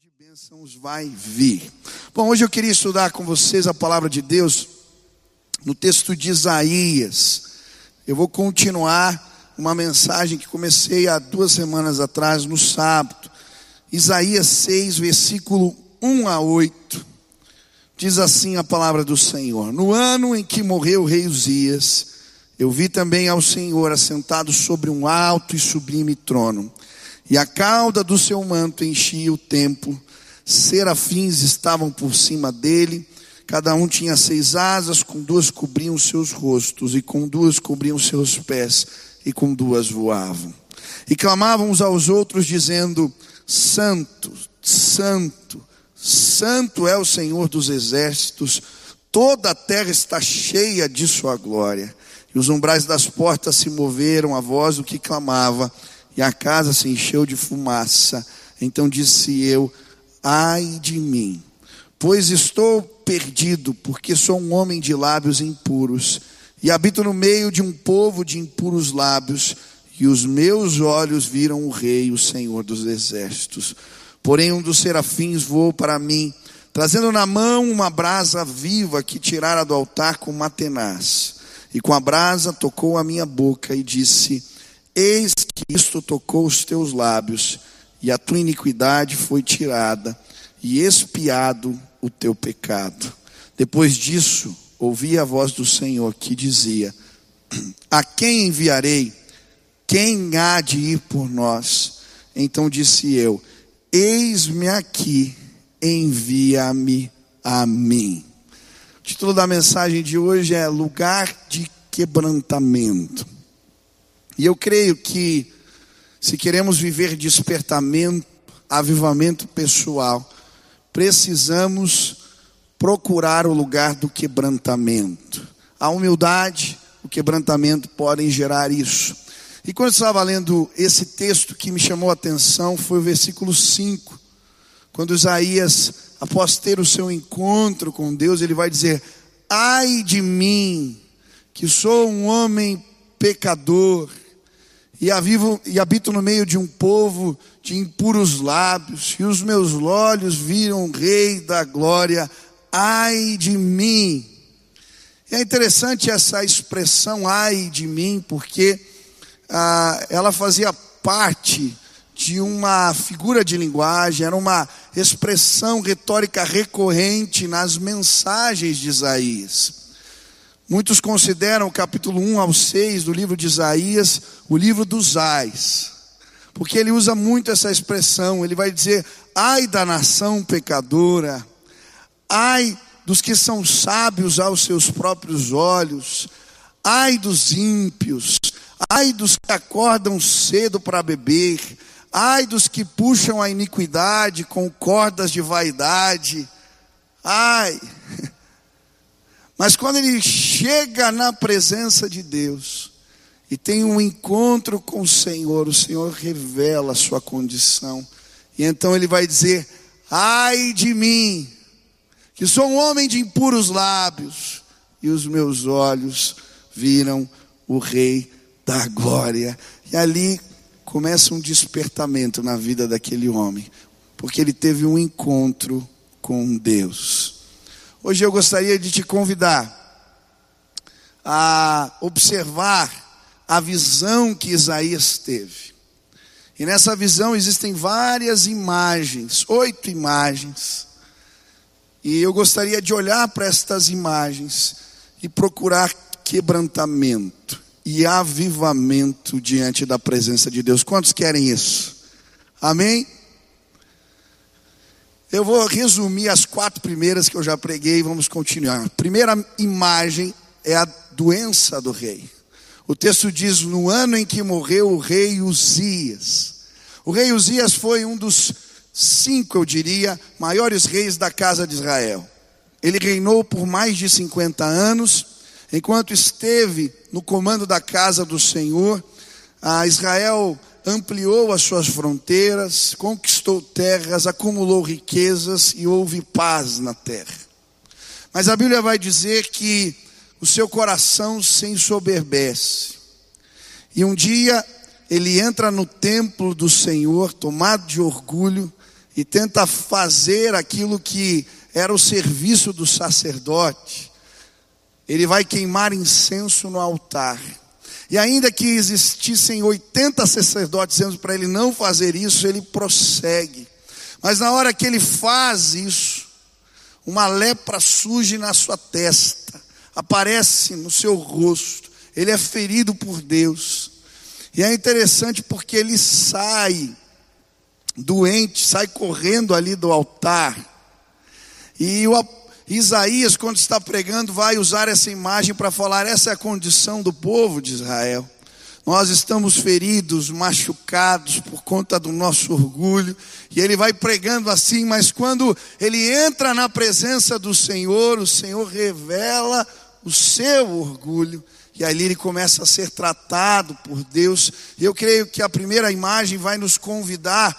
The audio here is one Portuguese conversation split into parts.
de bênçãos vai vir. Bom, hoje eu queria estudar com vocês a palavra de Deus no texto de Isaías. Eu vou continuar uma mensagem que comecei há duas semanas atrás, no sábado. Isaías 6, versículo 1 a 8. Diz assim a palavra do Senhor: No ano em que morreu o rei Uzias, eu vi também ao Senhor assentado sobre um alto e sublime trono e a cauda do seu manto enchia o templo, serafins estavam por cima dele, cada um tinha seis asas, com duas cobriam seus rostos, e com duas cobriam seus pés, e com duas voavam. E clamavam uns aos outros, dizendo: Santo, Santo, Santo é o Senhor dos exércitos, toda a terra está cheia de sua glória. E os umbrais das portas se moveram à voz do que clamava, e a casa se encheu de fumaça. Então disse eu: Ai de mim, pois estou perdido, porque sou um homem de lábios impuros, e habito no meio de um povo de impuros lábios, e os meus olhos viram o Rei, o Senhor dos exércitos. Porém, um dos serafins voou para mim, trazendo na mão uma brasa viva que tirara do altar com uma tenaz. E com a brasa tocou a minha boca e disse: Eis que isto tocou os teus lábios, e a tua iniquidade foi tirada, e expiado o teu pecado. Depois disso, ouvi a voz do Senhor que dizia: A quem enviarei? Quem há de ir por nós? Então disse eu: Eis-me aqui, envia-me a mim. O título da mensagem de hoje é Lugar de Quebrantamento. E eu creio que, se queremos viver despertamento, avivamento pessoal, precisamos procurar o lugar do quebrantamento. A humildade, o quebrantamento podem gerar isso. E quando eu estava lendo esse texto que me chamou a atenção foi o versículo 5, quando Isaías, após ter o seu encontro com Deus, ele vai dizer: Ai de mim, que sou um homem pecador, e, avivo, e habito no meio de um povo de impuros lábios, e os meus olhos viram o Rei da glória, ai de mim. E é interessante essa expressão, ai de mim, porque ah, ela fazia parte de uma figura de linguagem, era uma expressão retórica recorrente nas mensagens de Isaías. Muitos consideram o capítulo 1 ao 6 do livro de Isaías o livro dos ais, porque ele usa muito essa expressão. Ele vai dizer: ai da nação pecadora, ai dos que são sábios aos seus próprios olhos, ai dos ímpios, ai dos que acordam cedo para beber, ai dos que puxam a iniquidade com cordas de vaidade, ai. Mas quando ele chega na presença de Deus e tem um encontro com o Senhor, o Senhor revela a sua condição. E então ele vai dizer: Ai de mim, que sou um homem de impuros lábios, e os meus olhos viram o Rei da glória. E ali começa um despertamento na vida daquele homem, porque ele teve um encontro com Deus. Hoje eu gostaria de te convidar a observar a visão que Isaías teve. E nessa visão existem várias imagens, oito imagens. E eu gostaria de olhar para estas imagens e procurar quebrantamento e avivamento diante da presença de Deus. Quantos querem isso? Amém? Eu vou resumir as quatro primeiras que eu já preguei e vamos continuar. A primeira imagem é a doença do rei. O texto diz: no ano em que morreu o rei Uzias. O rei Uzias foi um dos cinco, eu diria, maiores reis da casa de Israel. Ele reinou por mais de 50 anos, enquanto esteve no comando da casa do Senhor. A Israel ampliou as suas fronteiras, conquistou terras, acumulou riquezas e houve paz na terra. Mas a Bíblia vai dizer que o seu coração se ensoberbece. E um dia ele entra no templo do Senhor, tomado de orgulho, e tenta fazer aquilo que era o serviço do sacerdote. Ele vai queimar incenso no altar. E ainda que existissem 80 sacerdotes dizendo para ele não fazer isso, ele prossegue. Mas na hora que ele faz isso, uma lepra surge na sua testa, aparece no seu rosto. Ele é ferido por Deus. E é interessante porque ele sai doente, sai correndo ali do altar. E o Isaías, quando está pregando, vai usar essa imagem para falar: essa é a condição do povo de Israel. Nós estamos feridos, machucados por conta do nosso orgulho, e ele vai pregando assim, mas quando ele entra na presença do Senhor, o Senhor revela o seu orgulho, e ali ele começa a ser tratado por Deus. E eu creio que a primeira imagem vai nos convidar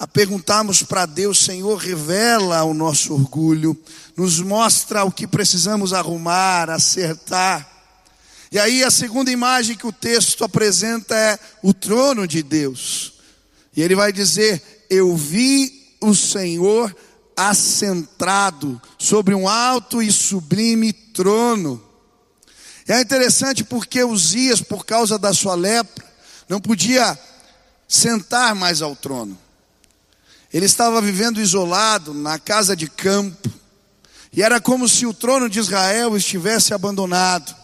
a perguntarmos para Deus, Senhor, revela o nosso orgulho, nos mostra o que precisamos arrumar, acertar. E aí a segunda imagem que o texto apresenta é o trono de Deus. E ele vai dizer: Eu vi o Senhor assentado sobre um alto e sublime trono. E é interessante porque Uzias, por causa da sua lepra, não podia sentar mais ao trono. Ele estava vivendo isolado na casa de campo, e era como se o trono de Israel estivesse abandonado.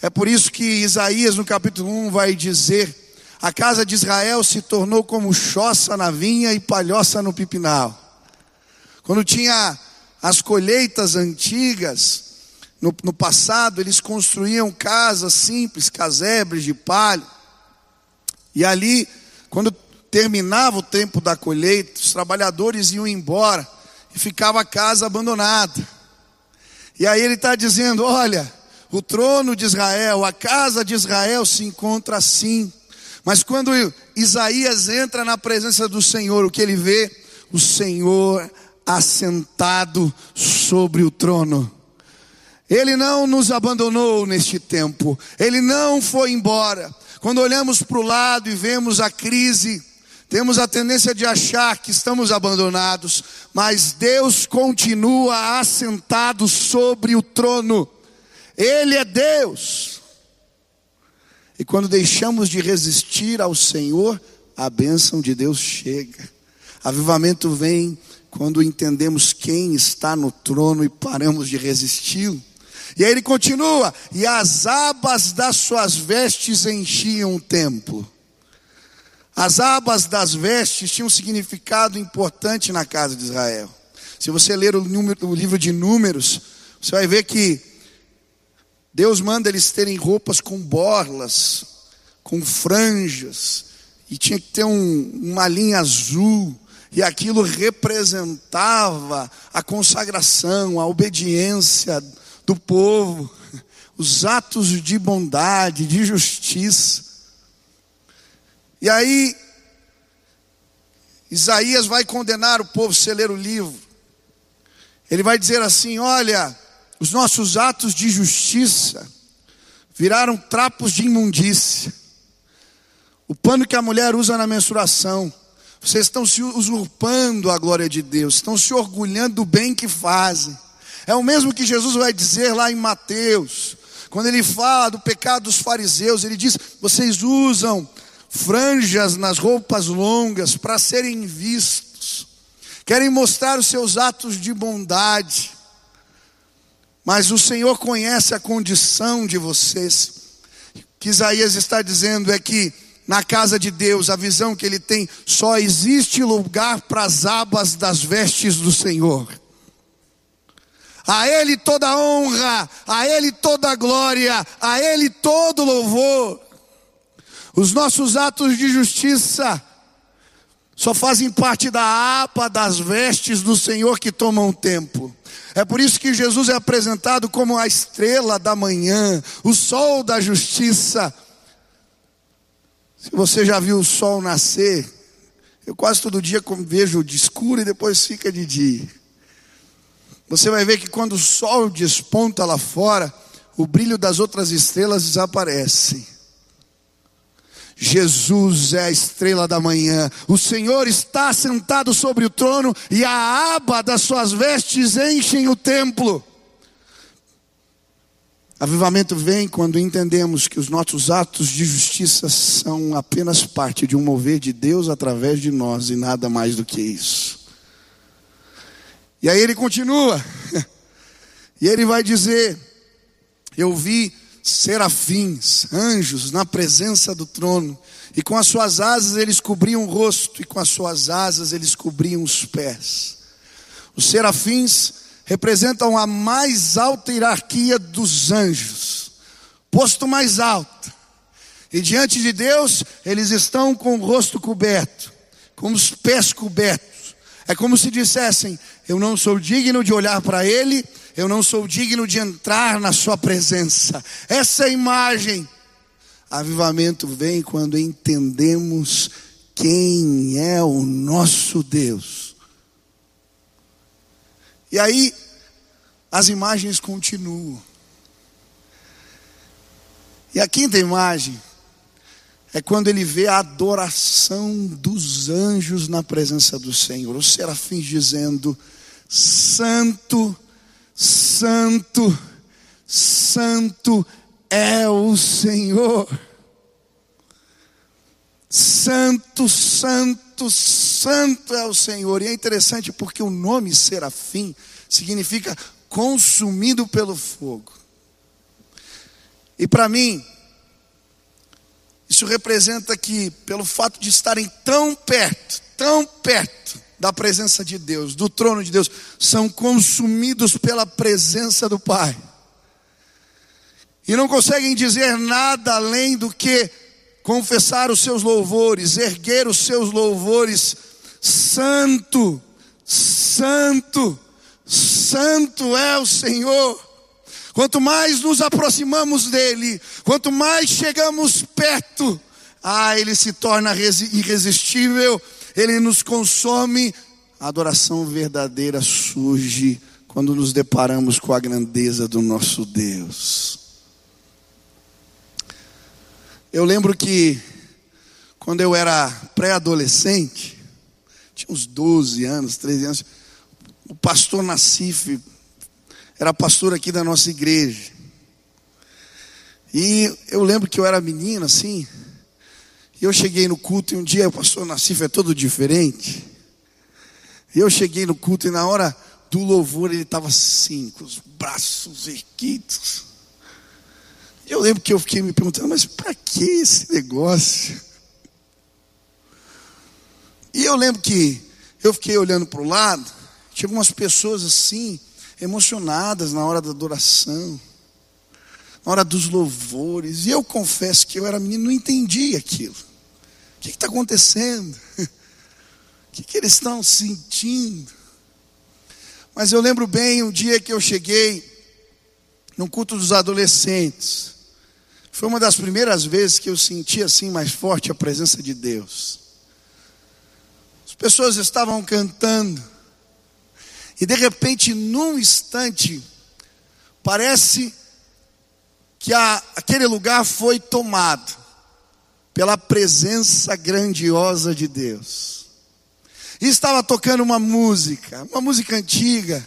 É por isso que Isaías, no capítulo 1, vai dizer: A casa de Israel se tornou como choça na vinha e palhoça no pipinal. Quando tinha as colheitas antigas, no, no passado, eles construíam casas simples, casebres de palha, e ali, quando terminava o tempo da colheita, os trabalhadores iam embora e ficava a casa abandonada. E aí ele está dizendo: olha, o trono de Israel, a casa de Israel se encontra assim. Mas quando Isaías entra na presença do Senhor, o que ele vê? O Senhor assentado sobre o trono. Ele não nos abandonou neste tempo, ele não foi embora. Quando olhamos para o lado e vemos a crise, temos a tendência de achar que estamos abandonados, mas Deus continua assentado sobre o trono. Ele é Deus. E quando deixamos de resistir ao Senhor, a bênção de Deus chega. Avivamento vem quando entendemos quem está no trono e paramos de resisti-lo. E aí ele continua: e as abas das suas vestes enchiam o templo. As abas das vestes tinham um significado importante na casa de Israel. Se você ler o, número, o livro de Números, você vai ver que Deus manda eles terem roupas com borlas, com franjas, e tinha que ter um, uma linha azul, e aquilo representava a consagração, a obediência do povo, os atos de bondade, de justiça. E aí, Isaías vai condenar o povo se ler o livro. Ele vai dizer assim: olha, os nossos atos de justiça viraram trapos de imundícia. O pano que a mulher usa na menstruação. Vocês estão se usurpando a glória de Deus, estão se orgulhando do bem que fazem. É o mesmo que Jesus vai dizer lá em Mateus, quando ele fala do pecado dos fariseus, ele diz: vocês usam franjas nas roupas longas para serem vistos, querem mostrar os seus atos de bondade, mas o Senhor conhece a condição de vocês. O que Isaías está dizendo é que na casa de Deus, a visão que ele tem, só existe lugar para as abas das vestes do Senhor. A Ele toda honra, a Ele toda glória, a Ele todo louvor. Os nossos atos de justiça só fazem parte da apa das vestes do Senhor que tomam tempo. É por isso que Jesus é apresentado como a estrela da manhã, o sol da justiça. Se você já viu o sol nascer, eu quase todo dia vejo de escuro e depois fica de dia. Você vai ver que quando o sol desponta lá fora, o brilho das outras estrelas desaparece. Jesus é a estrela da manhã. O Senhor está sentado sobre o trono e a aba das suas vestes enchem o templo. Avivamento vem quando entendemos que os nossos atos de justiça são apenas parte de um mover de Deus através de nós e nada mais do que isso. E aí ele continua, e ele vai dizer: Eu vi serafins, anjos, na presença do trono, e com as suas asas eles cobriam o rosto, e com as suas asas eles cobriam os pés. Os serafins representam a mais alta hierarquia dos anjos, posto mais alto. E diante de Deus, eles estão com o rosto coberto, com os pés cobertos. É como se dissessem: Eu não sou digno de olhar para Ele, eu não sou digno de entrar na Sua presença. Essa imagem. Avivamento vem quando entendemos quem é o nosso Deus. E aí, as imagens continuam. E a quinta imagem é quando ele vê a adoração dos anjos na presença do Senhor, os serafins dizendo: Santo, Santo é o Senhor. Santo, Santo, Santo é o Senhor. E é interessante porque o nome serafim significa consumido pelo fogo. E para mim, isso representa que, pelo fato de estarem tão perto, tão perto da presença de Deus, do trono de Deus, são consumidos pela presença do Pai. E não conseguem dizer nada além do que confessar os seus louvores, erguer os seus louvores, santo, santo, santo é o Senhor. Quanto mais nos aproximamos dele, quanto mais chegamos perto, ah, ele se torna irresistível, ele nos consome. A adoração verdadeira surge quando nos deparamos com a grandeza do nosso Deus. Eu lembro que quando eu era pré-adolescente, tinha uns 12 anos, 13 anos, o pastor Nassif era pastor aqui da nossa igreja. E eu lembro que eu era menino assim, eu cheguei no culto e um dia o pastor Nassif é todo diferente. Eu cheguei no culto e na hora do louvor ele estava assim, com os braços erguidos. Eu lembro que eu fiquei me perguntando, mas para que esse negócio? E eu lembro que eu fiquei olhando para o lado, tinha algumas pessoas assim, emocionadas na hora da adoração, na hora dos louvores, e eu confesso que eu era menino, não entendi aquilo. O que está acontecendo? O que, que eles estão sentindo? Mas eu lembro bem um dia que eu cheguei no culto dos adolescentes. Foi uma das primeiras vezes que eu senti assim mais forte a presença de Deus. As pessoas estavam cantando, e de repente, num instante, parece que a, aquele lugar foi tomado pela presença grandiosa de Deus. E estava tocando uma música, uma música antiga,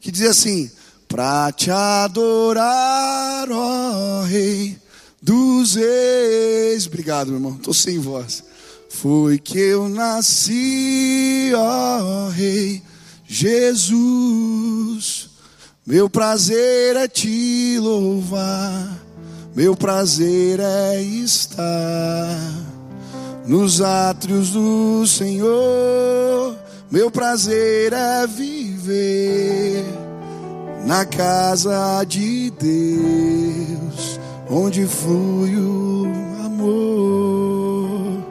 que dizia assim: Pra te adorar, ó Rei dos ex. Obrigado, meu irmão. Estou sem voz. Foi que eu nasci, ó Rei Jesus. Meu prazer é te louvar. Meu prazer é estar nos átrios do Senhor. Meu prazer é viver na casa de Deus onde flui o amor.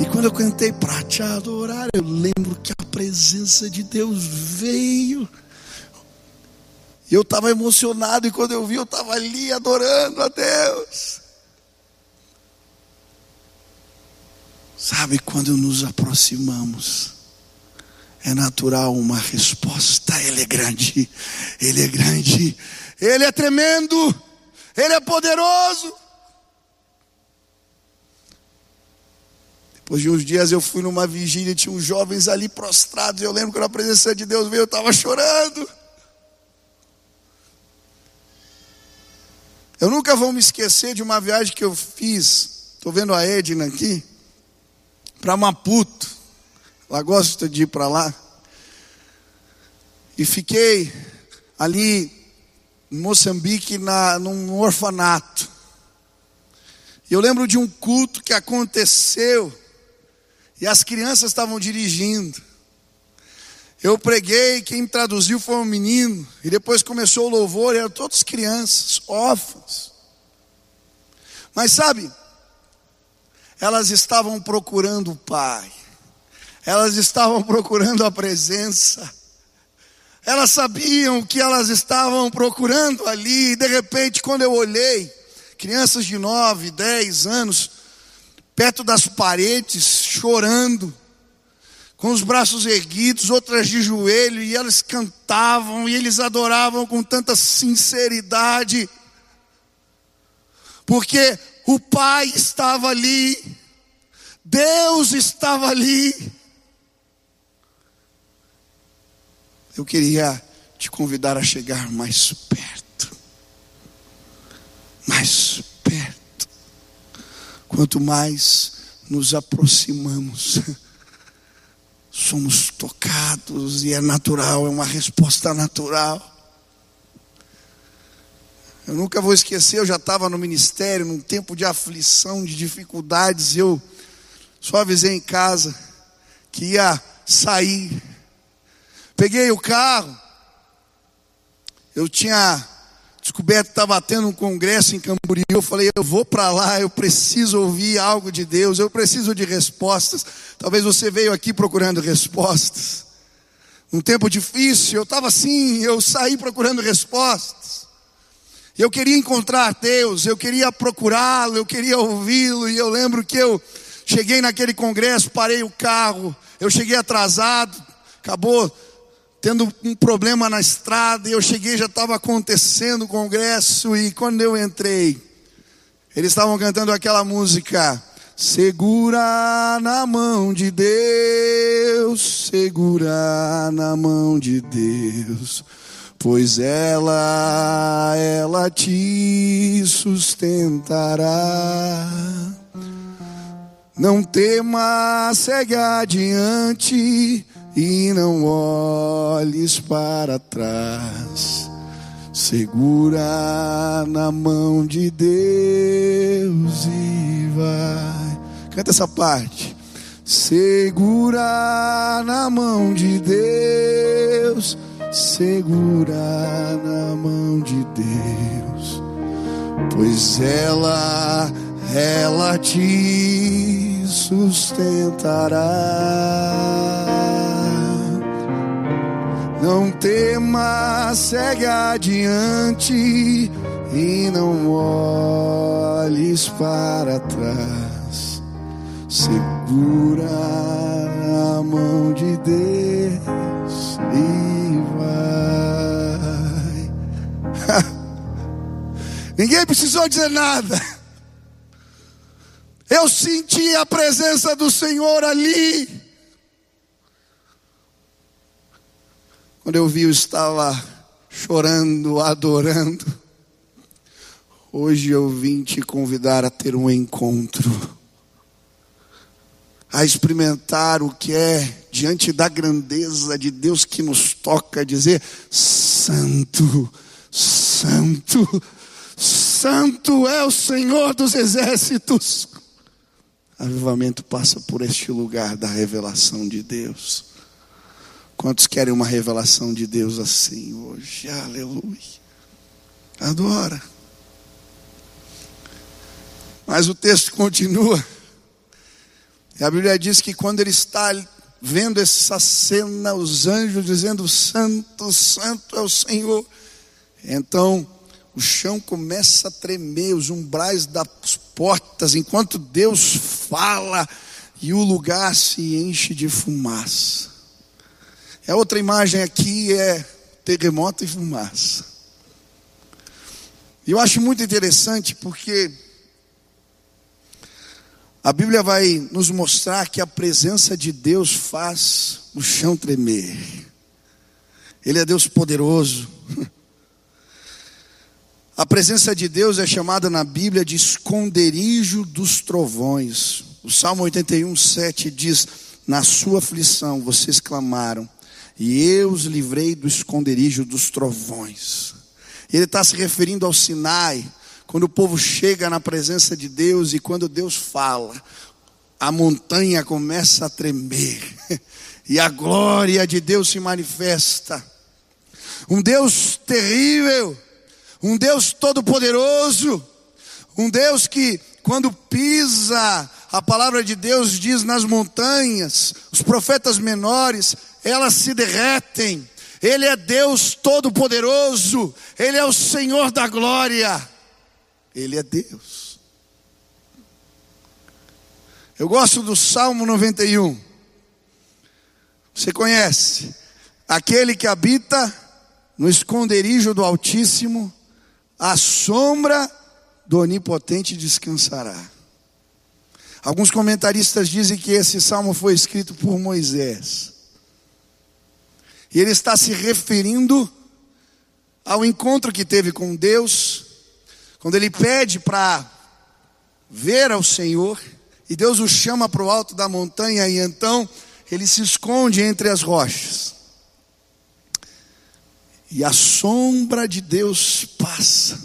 E quando eu cantei para te adorar, eu lembro que a presença de Deus veio. E eu estava emocionado, e quando eu vi, eu estava ali adorando a Deus. Sabe, quando nos aproximamos, é natural uma resposta. Ele é grande, Ele é grande, Ele é tremendo. Ele é poderoso. Depois de uns dias eu fui numa vigília, tinha uns jovens ali prostrados. Eu lembro que a presença de Deus veio, eu estava chorando. Eu nunca vou me esquecer de uma viagem que eu fiz. Estou vendo a Edna aqui. Para Maputo. Ela gosta de ir para lá. E fiquei ali em Moçambique na, num orfanato. E eu lembro de um culto que aconteceu e as crianças estavam dirigindo. Eu preguei, quem traduziu foi um menino, e depois começou o louvor, e eram todas crianças, órfãos. Mas sabe, elas estavam procurando o Pai, elas estavam procurando a presença, elas sabiam o que elas estavam procurando ali, e de repente, quando eu olhei, crianças de 9, 10 anos, perto das paredes, chorando, com os braços erguidos, outras de joelho, e elas cantavam e eles adoravam com tanta sinceridade, porque o Pai estava ali, Deus estava ali. Eu queria te convidar a chegar mais perto, mais perto. Quanto mais nos aproximamos, somos tocados e é natural, é uma resposta natural. Eu nunca vou esquecer, eu já estava no ministério, num tempo de aflição, de dificuldades, eu só avisei em casa que ia sair. Peguei o carro, eu tinha descoberto estava tendo um congresso em Camboriú. Eu falei, eu vou para lá, eu preciso ouvir algo de Deus, eu preciso de respostas. Talvez você veio aqui procurando respostas. Um tempo difícil, eu estava assim, eu saí procurando respostas. Eu queria encontrar Deus, eu queria procurá-lo, eu queria ouvi-lo, e eu lembro que eu cheguei naquele congresso, parei o carro, eu cheguei atrasado, acabou tendo um problema na estrada, e eu cheguei, já estava acontecendo o congresso, e quando eu entrei, eles estavam cantando aquela música, segura na mão de Deus, segura na mão de Deus, pois ela, ela te sustentará. Não tema, segue adiante, e não olhes para trás. Segura na mão de Deus e vai. Canta essa parte. Segura na mão de Deus, segura na mão de Deus, pois ela, ela te sustentará. Não tema, segue adiante e não olhes para trás. Segura a mão de Deus e vai. Ninguém precisou dizer nada. Eu senti a presença do Senhor ali. Quando eu vi, eu estava chorando, adorando. Hoje eu vim te convidar a ter um encontro, a experimentar o que é diante da grandeza de Deus que nos toca, dizer: Santo, Santo, Santo é o Senhor dos exércitos. Avivamento passa por este lugar da revelação de Deus. Quantos querem uma revelação de Deus assim hoje? Aleluia. Adora. Mas o texto continua. E a Bíblia diz que quando ele está vendo essa cena, os anjos dizendo: Santo, Santo é o Senhor. Então o chão começa a tremer, os umbrais das portas, enquanto Deus fala, e o lugar se enche de fumaça. A outra imagem aqui é terremoto e fumaça. Eu acho muito interessante porque A Bíblia vai nos mostrar que a presença de Deus faz o chão tremer. Ele é Deus poderoso. A presença de Deus é chamada na Bíblia de esconderijo dos trovões. O Salmo 81, 7 diz: Na sua aflição vocês clamaram, e eu os livrei do esconderijo dos trovões. Ele está se referindo ao Sinai, quando o povo chega na presença de Deus e quando Deus fala, a montanha começa a tremer, e a glória de Deus se manifesta. Um Deus terrível, um Deus todo-poderoso, um Deus que, quando pisa, a palavra de Deus diz nas montanhas, os profetas menores, elas se derretem. Ele é Deus todo-poderoso, Ele é o Senhor da glória, Ele é Deus. Eu gosto do Salmo 91. Você conhece? Aquele que habita no esconderijo do Altíssimo, a sombra do Onipotente descansará. Alguns comentaristas dizem que esse salmo foi escrito por Moisés. E ele está se referindo ao encontro que teve com Deus, quando ele pede para ver ao Senhor, e Deus o chama para o alto da montanha, e então ele se esconde entre as rochas. E a sombra de Deus passa.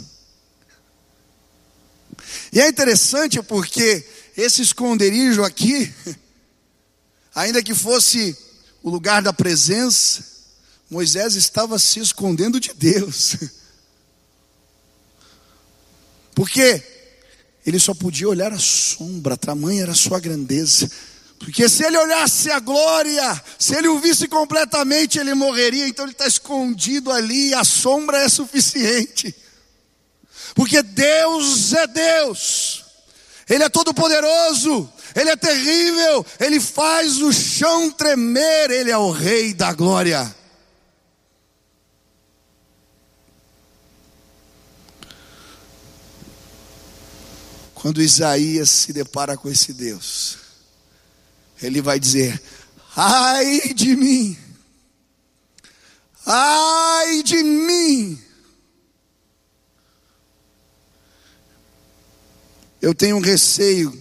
E é interessante porque esse esconderijo aqui, ainda que fosse o lugar da presença, Moisés estava se escondendo de Deus. Porque ele só podia olhar a sombra, tamanha era a sua grandeza. Porque se ele olhasse a glória, se ele o visse completamente, ele morreria. Então ele está escondido ali e a sombra é suficiente. Porque Deus é Deus, Ele é todo-poderoso, Ele é terrível, Ele faz o chão tremer, Ele é o Rei da glória. Quando Isaías se depara com esse Deus, ele vai dizer: ai de mim, ai de mim. Eu tenho um receio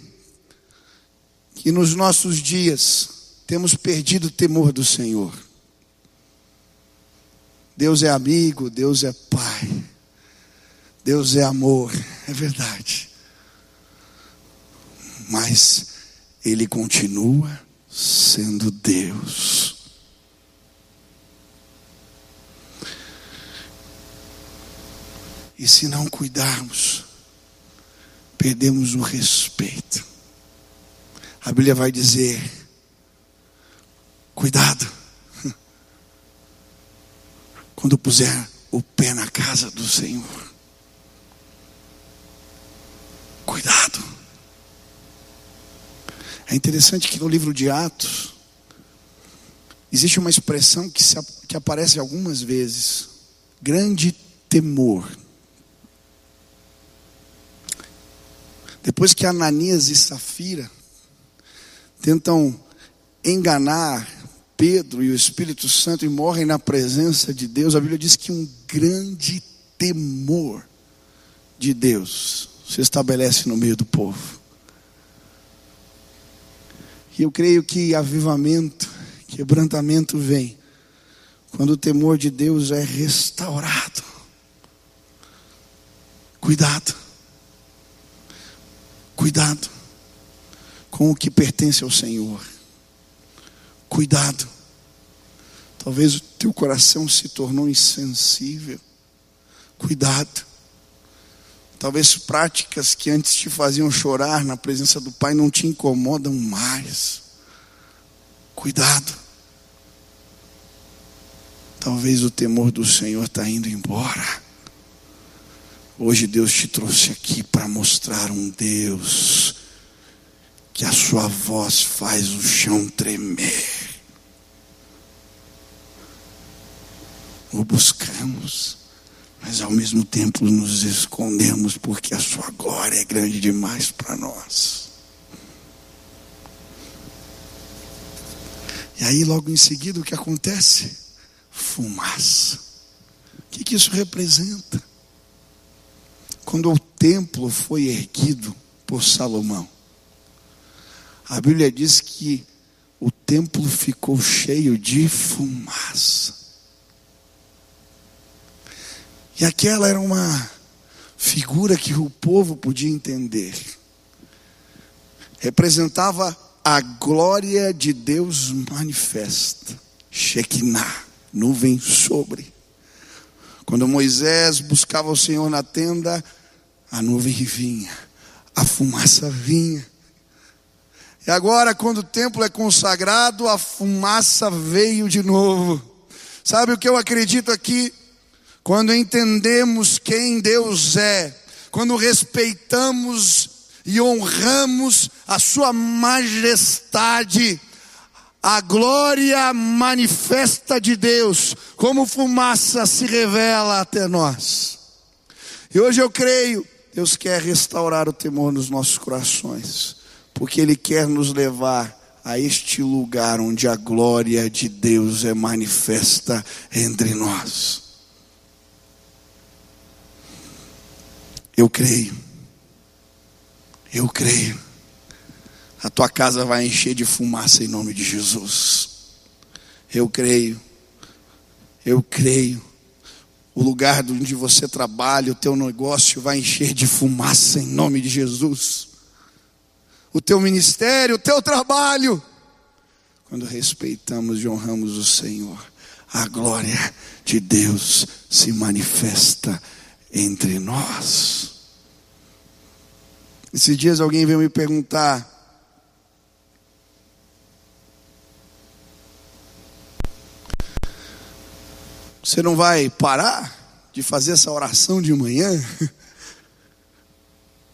que nos nossos dias temos perdido o temor do Senhor. Deus é amigo, Deus é Pai, Deus é amor, é verdade mas Ele continua sendo Deus. E se não cuidarmos, perdemos o respeito. A Bíblia vai dizer: cuidado, quando puser o pé na casa do Senhor. Cuidado. É interessante que no livro de Atos existe uma expressão que, se, que aparece algumas vezes: grande temor. Depois que Ananias e Safira tentam enganar Pedro e o Espírito Santo e morrem na presença de Deus, a Bíblia diz que um grande temor de Deus se estabelece no meio do povo. E eu creio que avivamento, quebrantamento vem quando o temor de Deus é restaurado. Cuidado. Cuidado com o que pertence ao Senhor. Cuidado. Talvez o teu coração se tornou insensível. Cuidado. Talvez práticas que antes te faziam chorar na presença do Pai não te incomodam mais. Cuidado. Talvez o temor do Senhor está indo embora. Hoje Deus te trouxe aqui para mostrar um Deus que a sua voz faz o chão tremer. O buscamos mas ao mesmo tempo nos escondemos porque a sua glória é grande demais para nós. E aí, logo em seguida, o que acontece? Fumaça. O que, que isso representa? Quando o templo foi erguido por Salomão, a Bíblia diz que o templo ficou cheio de fumaça. E aquela era uma figura que o povo podia entender. Representava a glória de Deus manifesta. Shekinah, nuvem sobre. Quando Moisés buscava o Senhor na tenda, a nuvem vinha, a fumaça vinha. E agora, quando o templo é consagrado, a fumaça veio de novo. Sabe o que eu acredito aqui? Quando entendemos quem Deus é, quando respeitamos e honramos a Sua majestade, a glória manifesta de Deus, como fumaça se revela até nós. E hoje eu creio, Deus quer restaurar o temor nos nossos corações, porque Ele quer nos levar a este lugar onde a glória de Deus é manifesta entre nós. Eu creio. Eu creio. A tua casa vai encher de fumaça em nome de Jesus. Eu creio. Eu creio. O lugar onde você trabalha, o teu negócio vai encher de fumaça em nome de Jesus. O teu ministério, o teu trabalho. Quando respeitamos e honramos o Senhor, a glória de Deus se manifesta entre nós. Esses dias alguém veio me perguntar. Você não vai parar de fazer essa oração de manhã?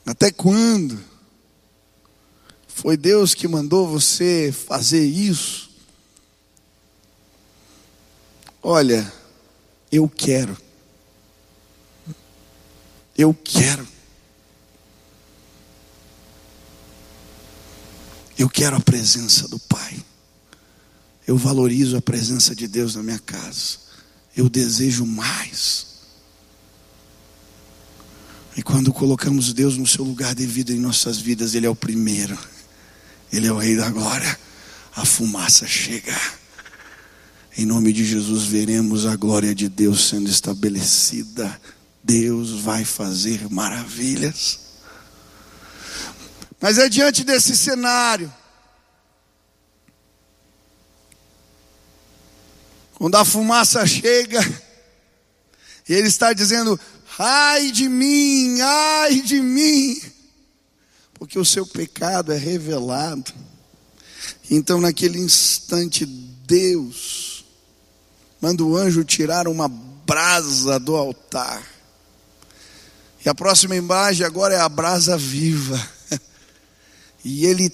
Até quando? Foi Deus que mandou você fazer isso? Olha, eu quero. Eu quero. Eu quero a presença do Pai. Eu valorizo a presença de Deus na minha casa. Eu desejo mais. E quando colocamos Deus no seu lugar devido em nossas vidas, Ele é o primeiro. Ele é o Rei da Glória. A fumaça chega. Em nome de Jesus, veremos a glória de Deus sendo estabelecida Deus vai fazer maravilhas. Mas é diante desse cenário, quando a fumaça chega, e ele está dizendo: ai de mim, ai de mim, porque o seu pecado é revelado. Então, naquele instante, Deus manda o anjo tirar uma brasa do altar e a próxima imagem agora é a brasa viva. E ele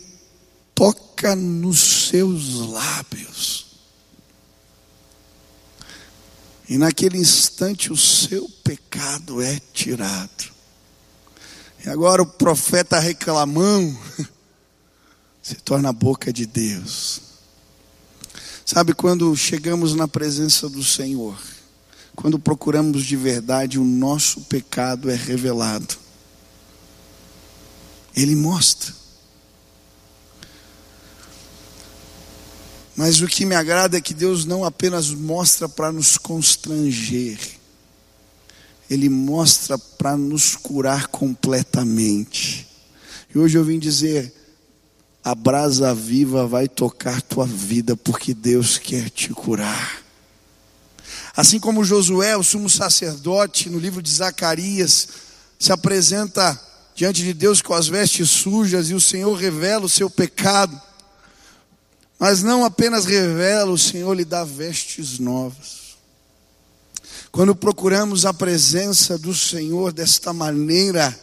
toca nos seus lábios. E naquele instante o seu pecado é tirado. E agora o profeta reclamão se torna a boca de Deus. Sabe quando chegamos na presença do Senhor? Quando procuramos de verdade, o nosso pecado é revelado. Ele mostra. Mas o que me agrada é que Deus não apenas mostra para nos constranger, Ele mostra para nos curar completamente. E hoje eu vim dizer: a brasa viva vai tocar tua vida, porque Deus quer te curar. Assim como Josué, o sumo sacerdote, no livro de Zacarias, se apresenta diante de Deus com as vestes sujas e o Senhor revela o seu pecado. Mas não apenas revela, o Senhor lhe dá vestes novas. Quando procuramos a presença do Senhor desta maneira,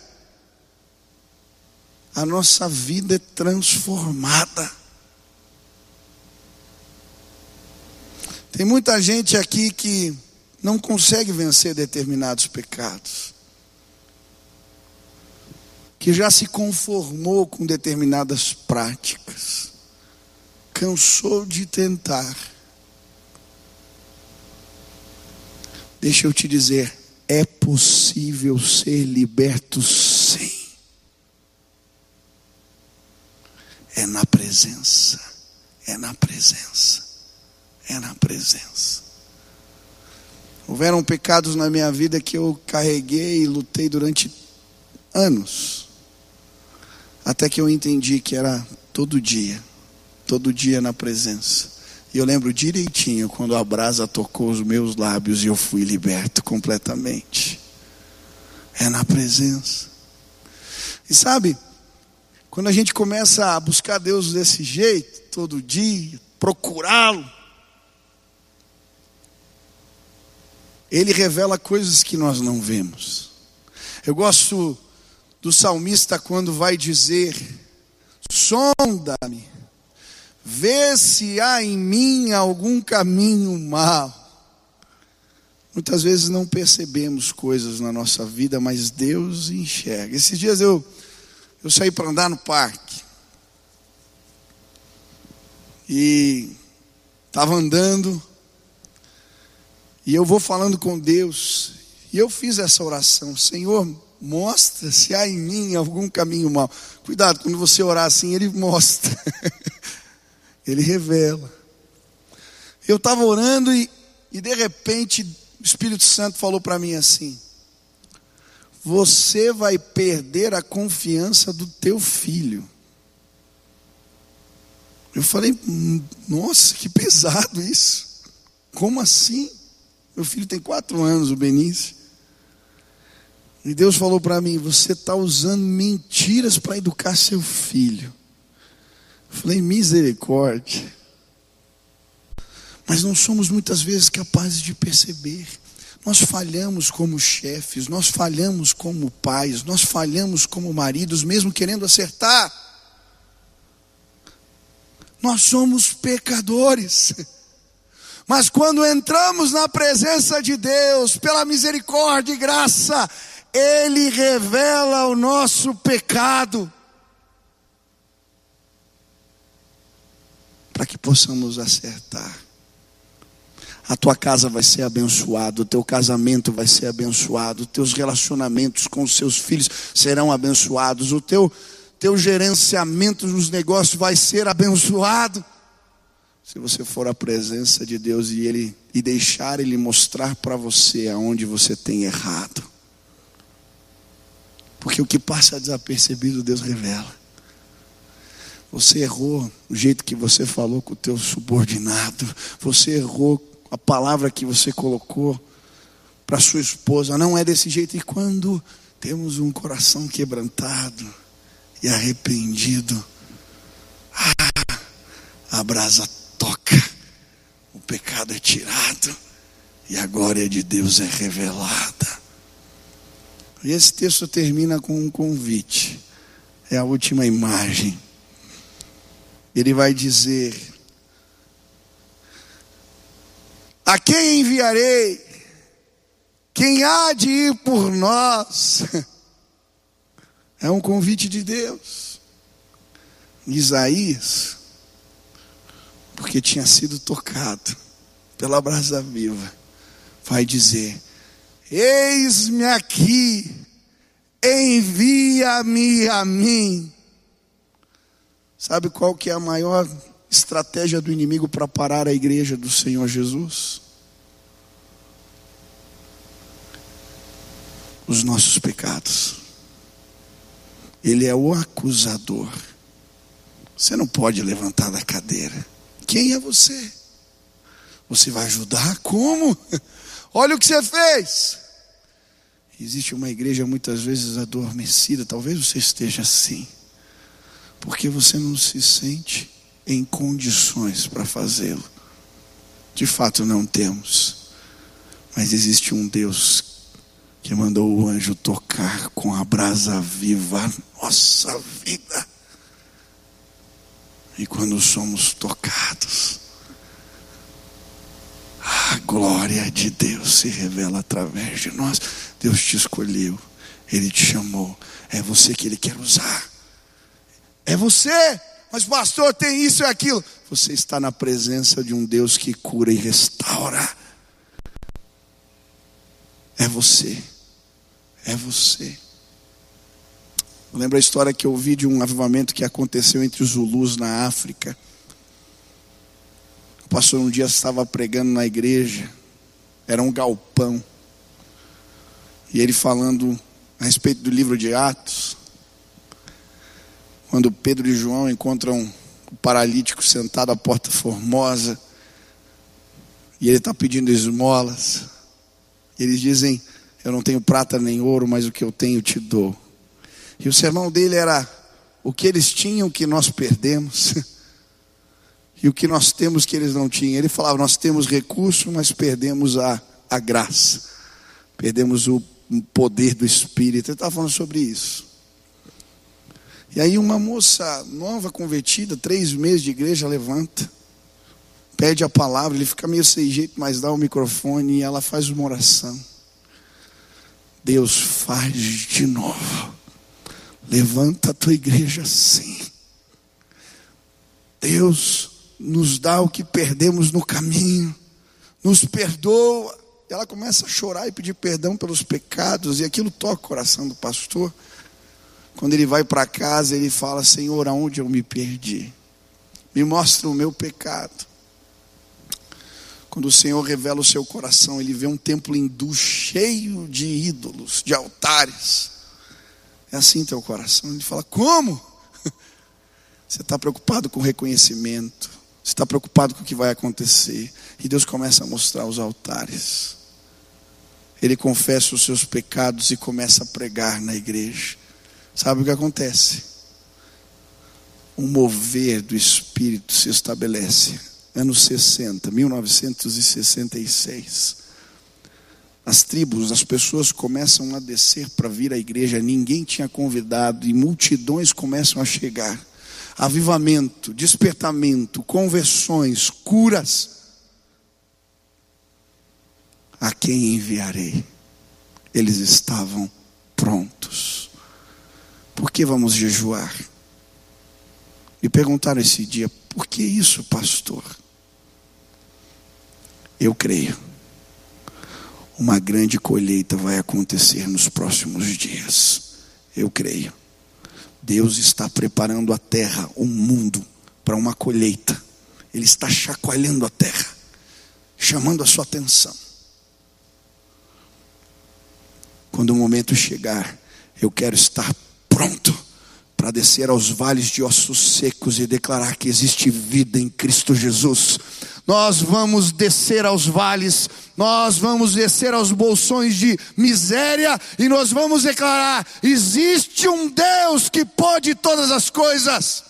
a nossa vida é transformada. Tem muita gente aqui que não consegue vencer determinados pecados, que já se conformou com determinadas práticas, cansou de tentar, deixa eu te dizer, é possível ser liberto sim. É na presença, é na presença, é na presença. Houveram pecados na minha vida que eu carreguei e lutei durante anos, até que eu entendi que era todo dia, todo dia na presença. E eu lembro direitinho quando a brasa tocou os meus lábios e eu fui liberto completamente. É na presença. E sabe, quando a gente começa a buscar Deus desse jeito, todo dia, procurá-lo, Ele revela coisas que nós não vemos. Eu gosto do salmista quando vai dizer: sonda-me, vê se há em mim algum caminho mau. Muitas vezes não percebemos coisas na nossa vida, mas Deus enxerga. Esses dias eu, eu saí para andar no parque. E estava andando, e eu vou falando com Deus, e eu fiz essa oração: Senhor, mostra se há em mim algum caminho mau. Cuidado, quando você orar assim, Ele mostra, Ele revela. Eu estava orando e, e de repente o Espírito Santo falou para mim assim: Você vai perder a confiança do teu filho. Eu falei, hum, nossa, que pesado isso. Como assim? Meu filho tem quatro anos, o Benício. E Deus falou para mim: Você está usando mentiras para educar seu filho. Eu falei: Misericórdia. Mas não somos muitas vezes capazes de perceber. Nós falhamos como chefes, nós falhamos como pais, nós falhamos como maridos, mesmo querendo acertar. Nós somos pecadores. Mas quando entramos na presença de Deus, pela misericórdia e graça, Ele revela o nosso pecado. Para que possamos acertar. A tua casa vai ser abençoada, o teu casamento vai ser abençoado, os teus relacionamentos com os seus filhos serão abençoados, o teu, teu gerenciamento nos negócios vai ser abençoado. Se você for à presença de Deus e ele e deixar ele mostrar para você aonde você tem errado. Porque o que passa desapercebido Deus revela. Você errou o jeito que você falou com o teu subordinado. Você errou a palavra que você colocou para sua esposa. Não é desse jeito. E quando temos um coração quebrantado e arrependido, ah, a o pecado é tirado e a glória de Deus é revelada. E esse texto termina com um convite, é a última imagem. Ele vai dizer: A quem enviarei? Quem há de ir por nós? É um convite de Deus. Isaías porque tinha sido tocado pela brasa viva, vai dizer: Eis-me aqui, envia-me a mim. Sabe qual que é a maior estratégia do inimigo para parar a igreja do Senhor Jesus? Os nossos pecados. Ele é o acusador. Você não pode levantar da cadeira. Quem é você? Você vai ajudar? Como? Olha o que você fez. Existe uma igreja muitas vezes adormecida, talvez você esteja assim, porque você não se sente em condições para fazê-lo. De fato, não temos, mas existe um Deus que mandou o anjo tocar com a brasa viva a nossa vida. E quando somos tocados, a glória de Deus se revela através de nós. Deus te escolheu, Ele te chamou, é você que Ele quer usar. É você, mas pastor, tem isso e aquilo. você está na presença de um Deus que cura e restaura. É você. É você. Lembro a história que eu ouvi de um avivamento que aconteceu entre os Zulus na África. O pastor um dia estava pregando na igreja, era um galpão. E ele falando a respeito do livro de Atos, quando Pedro e João encontram o paralítico sentado à porta formosa, e ele está pedindo esmolas, eles dizem: Eu não tenho prata nem ouro, mas o que eu tenho te dou. E o sermão dele era: O que eles tinham que nós perdemos, e o que nós temos que eles não tinham. Ele falava: Nós temos recurso, mas perdemos a, a graça, perdemos o poder do Espírito. Ele estava falando sobre isso. E aí uma moça nova convertida, três meses de igreja, levanta, pede a palavra, ele fica meio sem jeito, mas dá o microfone e ela faz uma oração. Deus faz de novo. Levanta a tua igreja sim. Deus nos dá o que perdemos no caminho, nos perdoa. E ela começa a chorar e pedir perdão pelos pecados, e aquilo toca o coração do pastor. Quando ele vai para casa, ele fala: Senhor, aonde eu me perdi? Me mostra o meu pecado. Quando o Senhor revela o seu coração, ele vê um templo hindu cheio de ídolos, de altares. É assim teu coração. Ele fala: Como? Você está preocupado com o reconhecimento, você está preocupado com o que vai acontecer. E Deus começa a mostrar os altares. Ele confessa os seus pecados e começa a pregar na igreja. Sabe o que acontece? Um mover do Espírito se estabelece. Anos 60, 1966. As tribos, as pessoas começam a descer para vir à igreja, ninguém tinha convidado e multidões começam a chegar. Avivamento, despertamento, conversões, curas. A quem enviarei? Eles estavam prontos. Por que vamos jejuar? Me perguntaram esse dia, por que isso, pastor? Eu creio. Uma grande colheita vai acontecer nos próximos dias. Eu creio. Deus está preparando a terra, o mundo, para uma colheita. Ele está chacoalhando a terra, chamando a sua atenção. Quando o momento chegar, eu quero estar pronto para descer aos vales de ossos secos e declarar que existe vida em Cristo Jesus. Nós vamos descer aos vales, nós vamos descer aos bolsões de miséria e nós vamos declarar: existe um Deus que pode todas as coisas.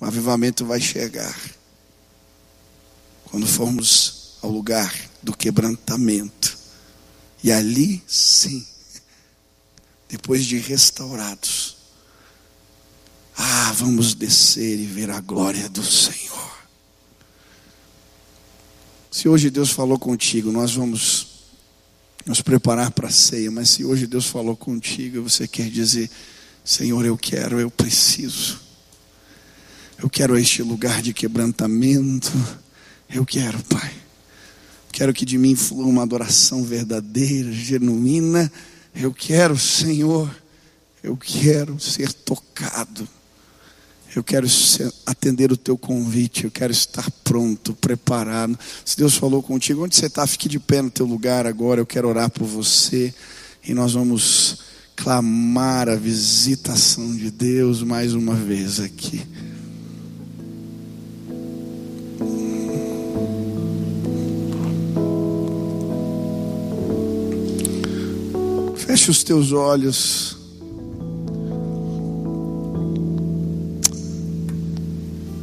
O avivamento vai chegar quando formos ao lugar do quebrantamento, e ali sim depois de restaurados, ah, vamos descer e ver a glória do Senhor. Se hoje Deus falou contigo, nós vamos nos preparar para a ceia, mas se hoje Deus falou contigo, você quer dizer, Senhor, eu quero, eu preciso. Eu quero este lugar de quebrantamento. Eu quero, Pai. Quero que de mim flua uma adoração verdadeira, genuína eu quero, Senhor, eu quero ser tocado. Eu quero atender o teu convite, eu quero estar pronto, preparado. Se Deus falou contigo, onde você está, fique de pé no teu lugar agora. Eu quero orar por você e nós vamos clamar a visitação de Deus mais uma vez aqui. Feche os teus olhos.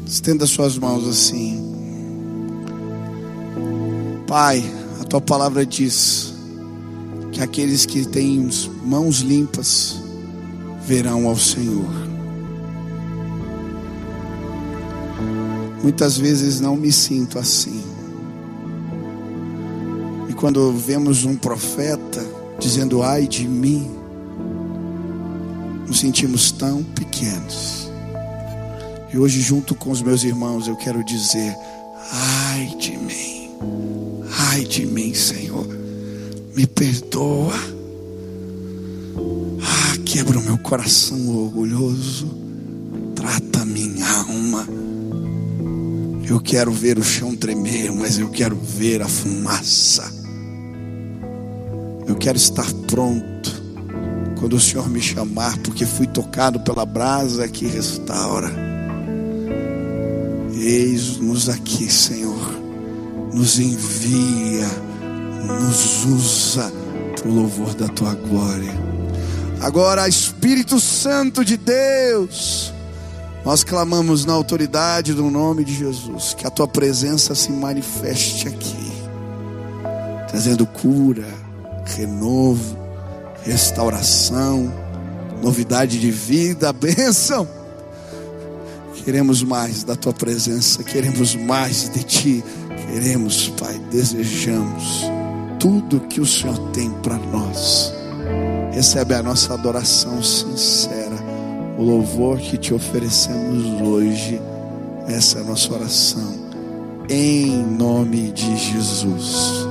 Estenda suas mãos assim. Pai, a tua palavra diz que aqueles que têm mãos limpas verão ao Senhor. Muitas vezes não me sinto assim. E quando vemos um profeta, dizendo: ai de mim, nos sentimos tão pequenos. E hoje, junto com os meus irmãos, eu quero dizer: ai de mim, ai de mim, Senhor, me perdoa. Ah, quebra o meu coração orgulhoso, trata minha alma. Eu quero ver o chão tremer, mas eu quero ver a fumaça. Eu quero estar pronto quando o Senhor me chamar, porque fui tocado pela brasa que restaura. Eis-nos aqui, Senhor. Nos envia, nos usa para o louvor da tua glória. Agora, Espírito Santo de Deus, nós clamamos na autoridade do nome de Jesus, que a tua presença se manifeste aqui, trazendo cura, renovo, restauração, novidade de vida, bênção Queremos mais da tua presença, queremos mais de ti. Queremos, Pai, desejamos tudo que o Senhor tem para nós. Recebe a nossa adoração sincera, o louvor que te oferecemos hoje. Essa é a nossa oração, em nome de Jesus.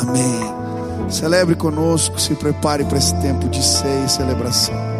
Amém. Celebre conosco, se prepare para esse tempo de ceia e celebração.